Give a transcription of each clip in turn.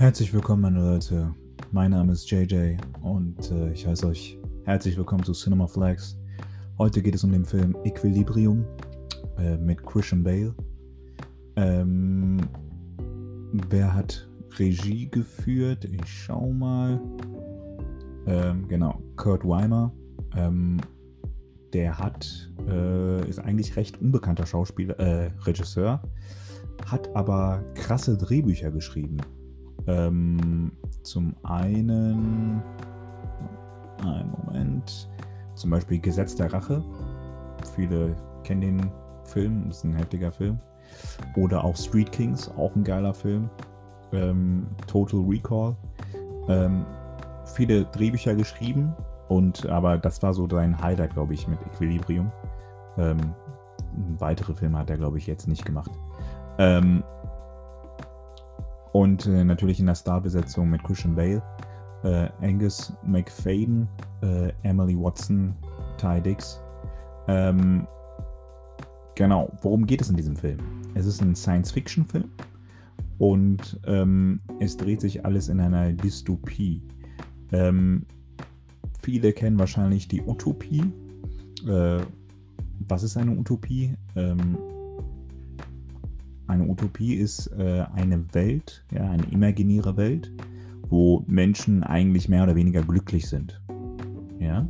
Herzlich willkommen, meine Leute. Mein Name ist JJ und äh, ich heiße euch herzlich willkommen zu Cinema Flags. Heute geht es um den Film Equilibrium äh, mit Christian Bale. Ähm, wer hat Regie geführt? Ich schau mal. Ähm, genau, Kurt Weimer. Ähm, der hat, äh, ist eigentlich recht unbekannter Schauspieler, äh, Regisseur, hat aber krasse Drehbücher geschrieben. Ähm, zum einen, einen Moment, zum Beispiel Gesetz der Rache. Viele kennen den Film, ist ein heftiger Film. Oder auch Street Kings, auch ein geiler Film. Ähm, Total Recall. Ähm, viele Drehbücher geschrieben und aber das war so sein Highlight, glaube ich, mit Equilibrium. Ähm, weitere Filme hat er, glaube ich, jetzt nicht gemacht. Ähm, und äh, natürlich in der Starbesetzung mit Christian Bale, äh, Angus McFadden, äh, Emily Watson, Ty Dix. Ähm, genau, worum geht es in diesem Film? Es ist ein Science-Fiction-Film und ähm, es dreht sich alles in einer Dystopie. Ähm, viele kennen wahrscheinlich die Utopie. Äh, was ist eine Utopie? Eine Utopie ist äh, eine Welt, ja, eine imaginäre Welt, wo Menschen eigentlich mehr oder weniger glücklich sind. Ja?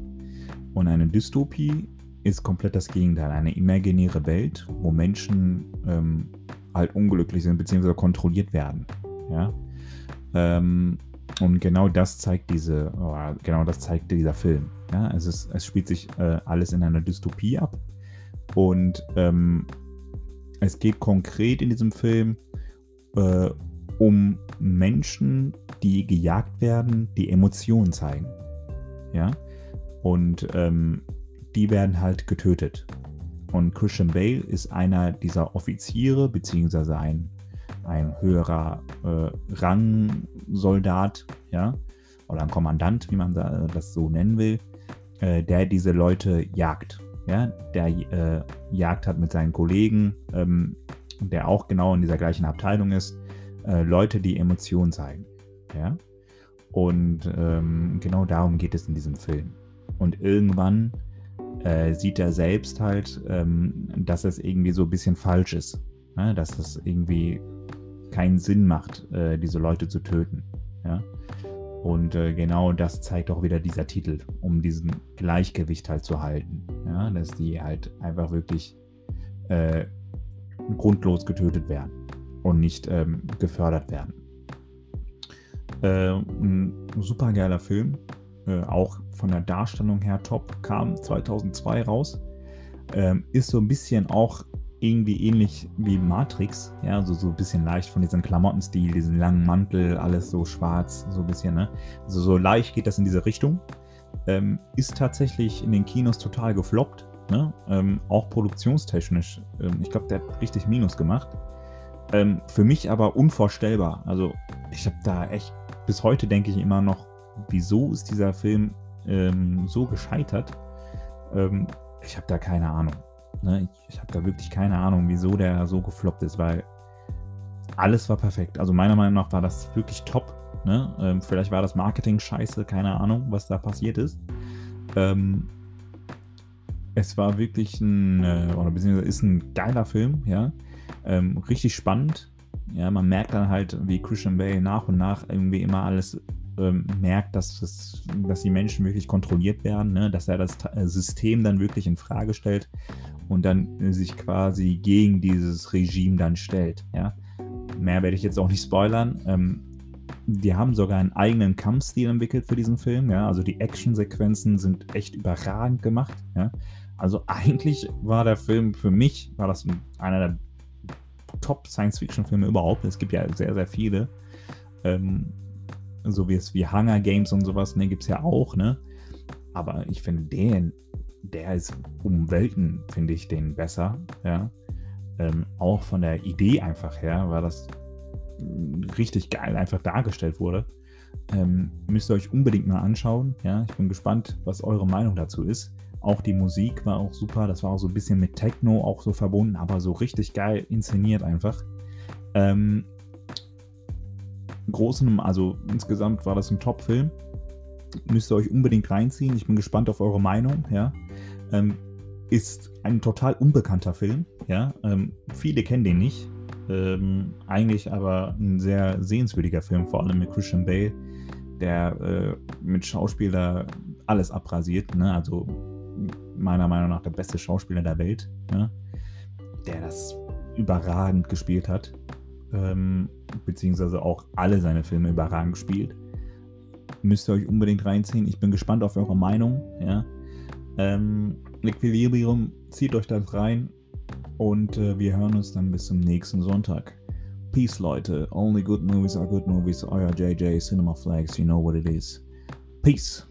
Und eine Dystopie ist komplett das Gegenteil. Eine imaginäre Welt, wo Menschen ähm, halt unglücklich sind bzw. kontrolliert werden. Ja? Ähm, und genau das zeigt diese, oh, genau das zeigt dieser Film. Ja? Es, ist, es spielt sich äh, alles in einer Dystopie ab. Und ähm, es geht konkret in diesem Film äh, um Menschen, die gejagt werden, die Emotionen zeigen. Ja. Und ähm, die werden halt getötet. Und Christian Bale ist einer dieser Offiziere, beziehungsweise ein, ein höherer äh, Rangsoldat, ja, oder ein Kommandant, wie man das so nennen will, äh, der diese Leute jagt ja, der äh, Jagd hat mit seinen Kollegen, ähm, der auch genau in dieser gleichen Abteilung ist, äh, Leute, die Emotionen zeigen. Ja? Und ähm, genau darum geht es in diesem Film. Und irgendwann äh, sieht er selbst halt, ähm, dass es irgendwie so ein bisschen falsch ist. Ja? Dass es irgendwie keinen Sinn macht, äh, diese Leute zu töten. Ja? Und äh, genau das zeigt auch wieder dieser Titel, um diesen Gleichgewicht halt zu halten. Ja, dass die halt einfach wirklich äh, grundlos getötet werden und nicht ähm, gefördert werden. Äh, ein super geiler Film, auch von der Darstellung her top, kam 2002 raus. Ähm, ist so ein bisschen auch irgendwie ähnlich wie Matrix, ja, also so ein bisschen leicht von diesem Klamottenstil, diesen langen Mantel, alles so schwarz, so ein bisschen, ne? Also so leicht geht das in diese Richtung. Ähm, ist tatsächlich in den Kinos total gefloppt, ne? Ähm, auch produktionstechnisch. Ähm, ich glaube, der hat richtig Minus gemacht. Ähm, für mich aber unvorstellbar. Also ich habe da echt, bis heute denke ich immer noch, wieso ist dieser Film ähm, so gescheitert? Ähm, ich habe da keine Ahnung. Ne? Ich, ich habe da wirklich keine Ahnung, wieso der so gefloppt ist, weil alles war perfekt. Also meiner Meinung nach war das wirklich top. Ne? Ähm, vielleicht war das Marketing scheiße, keine Ahnung, was da passiert ist. Ähm, es war wirklich ein, äh, oder beziehungsweise ist ein geiler Film, ja. Ähm, richtig spannend. Ja, man merkt dann halt, wie Christian Bale nach und nach irgendwie immer alles ähm, merkt, dass, das, dass die Menschen wirklich kontrolliert werden, ne? dass er das äh, System dann wirklich in Frage stellt und dann äh, sich quasi gegen dieses Regime dann stellt. Ja? Mehr werde ich jetzt auch nicht spoilern. Ähm, die haben sogar einen eigenen Kampfstil entwickelt für diesen Film. Ja? Also die Actionsequenzen sind echt überragend gemacht. Ja? Also eigentlich war der Film für mich, war das einer der Top Science-Fiction-Filme überhaupt. Es gibt ja sehr, sehr viele. Ähm, so wie es wie Hunger Games und sowas, ne, gibt es ja auch, ne? Aber ich finde den, der ist um Welten, finde ich den besser, ja. Ähm, auch von der Idee einfach her, weil das richtig geil einfach dargestellt wurde. Ähm, müsst ihr euch unbedingt mal anschauen. Ja, ich bin gespannt, was eure Meinung dazu ist. Auch die Musik war auch super. Das war auch so ein bisschen mit Techno auch so verbunden, aber so richtig geil inszeniert einfach. Ähm, Großen, also insgesamt war das ein Top-Film. Müsst ihr euch unbedingt reinziehen. Ich bin gespannt auf eure Meinung. Ja. Ähm, ist ein total unbekannter Film. Ja. Ähm, viele kennen den nicht. Ähm, eigentlich aber ein sehr sehenswürdiger Film, vor allem mit Christian Bale, der äh, mit Schauspieler alles abrasiert. Ne? Also meiner Meinung nach der beste Schauspieler der Welt, ne? der das überragend gespielt hat. Ähm, beziehungsweise auch alle seine Filme überragend gespielt. Müsst ihr euch unbedingt reinziehen. Ich bin gespannt auf eure Meinung. Ja? Ähm, Equilibrium, zieht euch das rein und äh, wir hören uns dann bis zum nächsten Sonntag. Peace, Leute. Only good movies are good movies. Euer JJ Cinema Flags. You know what it is. Peace.